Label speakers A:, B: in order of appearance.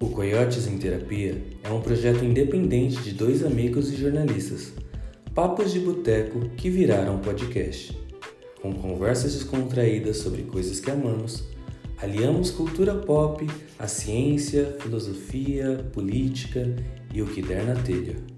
A: O Coiotes em Terapia é um projeto independente de dois amigos e jornalistas, papos de boteco que viraram podcast. Com conversas descontraídas sobre coisas que amamos, aliamos cultura pop, a ciência, filosofia, política e o que der na telha.